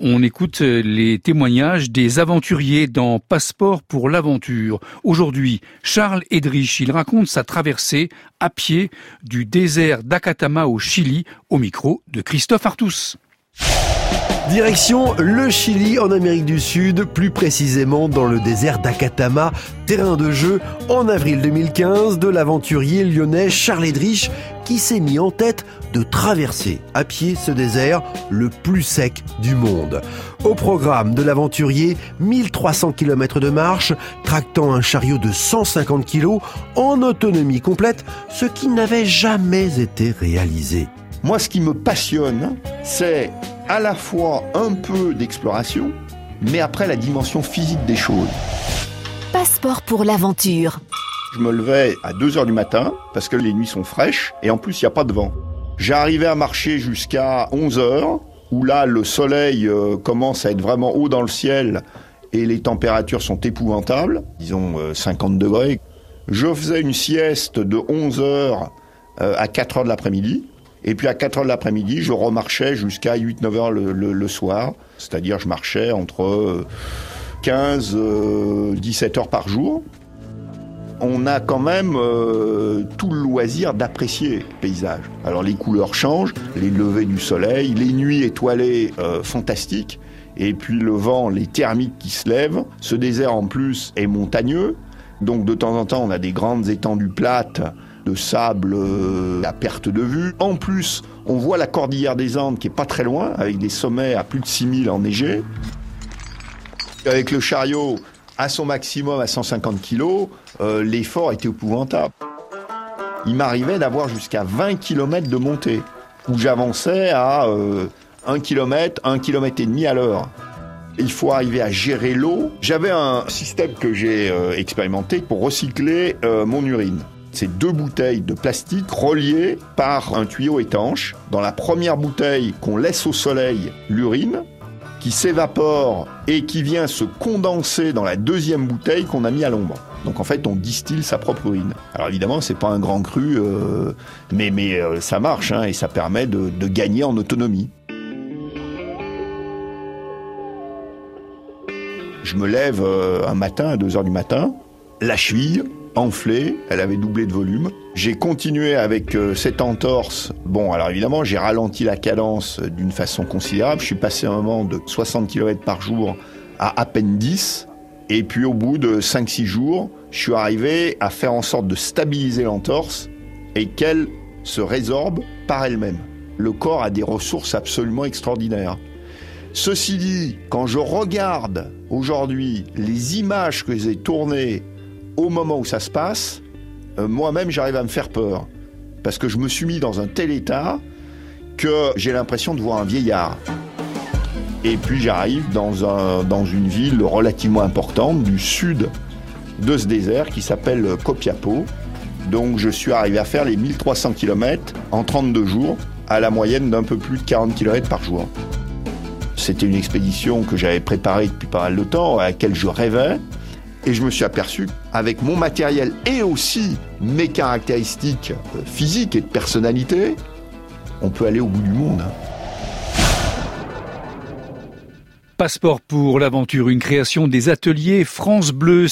On écoute les témoignages des aventuriers dans Passeport pour l'aventure. Aujourd'hui, Charles Edrich, il raconte sa traversée à pied du désert d'Akatama au Chili au micro de Christophe Artus. Direction le Chili en Amérique du Sud, plus précisément dans le désert d'Akatama, terrain de jeu en avril 2015 de l'aventurier lyonnais Charles Edrich qui s'est mis en tête de traverser à pied ce désert le plus sec du monde. Au programme de l'aventurier, 1300 km de marche, tractant un chariot de 150 kg en autonomie complète, ce qui n'avait jamais été réalisé. Moi, ce qui me passionne, c'est à la fois un peu d'exploration, mais après la dimension physique des choses. Passeport pour l'aventure. Je me levais à 2 heures du matin parce que les nuits sont fraîches et en plus il n'y a pas de vent. J'arrivais à marcher jusqu'à 11 heures où là le soleil euh, commence à être vraiment haut dans le ciel et les températures sont épouvantables, disons 50 euh, degrés. Je faisais une sieste de 11 heures euh, à 4 heures de l'après-midi. Et puis à 4 heures de l'après-midi, je remarchais jusqu'à 8-9 heures le, soir. C'est-à-dire, je marchais entre 15, euh, 17 euh, heures par jour. On a quand même euh, tout le loisir d'apprécier le paysage. Alors les couleurs changent, les levées du soleil, les nuits étoilées fantastiques, et puis le vent, les thermiques qui se lèvent. Ce désert en plus est montagneux, donc de temps en temps on a des grandes étendues plates de sable euh, à perte de vue. En plus, on voit la cordillère des Andes qui est pas très loin, avec des sommets à plus de 6000 enneigés. Avec le chariot à son maximum à 150 kg, euh, l'effort était épouvantable. Il m'arrivait d'avoir jusqu'à 20 km de montée, où j'avançais à 1 km, 1 km et demi à l'heure. Il faut arriver à gérer l'eau. J'avais un système que j'ai euh, expérimenté pour recycler mon urine. C'est deux bouteilles de plastique reliées par un tuyau étanche. Dans la première bouteille qu'on laisse au soleil l'urine, qui s'évapore et qui vient se condenser dans la deuxième bouteille qu'on a mis à l'ombre. Donc en fait, on distille sa propre urine. Alors évidemment, c'est pas un grand cru, euh, mais, euh, ça marche hein, et ça permet de, gagner en autonomie. Je me lève euh, un matin à 2 heures du matin, la cheville, enflée, elle avait doublé de volume. J'ai continué avec euh, cette entorse. Bon, alors évidemment, j'ai ralenti la cadence d'une façon considérable. Je suis passé un moment de 60 km par jour à à peine 10. Et puis au bout de 5-6 jours, je suis arrivé à faire en sorte de stabiliser l'entorse et qu'elle se résorbe par elle-même. Le corps a des ressources absolument extraordinaires. Ceci dit, quand je regarde aujourd'hui les images que j'ai tournées au moment où ça se passe, euh, moi-même j'arrive à me faire peur. Parce que je me suis mis dans un tel état que j'ai l'impression de voir un vieillard. Et puis j'arrive dans, dans une ville relativement importante du sud de ce désert qui s'appelle Copiapo. Donc je suis arrivé à faire les 1300 km en 32 jours à la moyenne d'un peu plus de 40 km par jour. C'était une expédition que j'avais préparée depuis pas mal de temps, à laquelle je rêvais. Et je me suis aperçu, avec mon matériel et aussi mes caractéristiques euh, physiques et de personnalité, on peut aller au bout du monde. Passeport pour l'aventure, une création des ateliers France Bleu.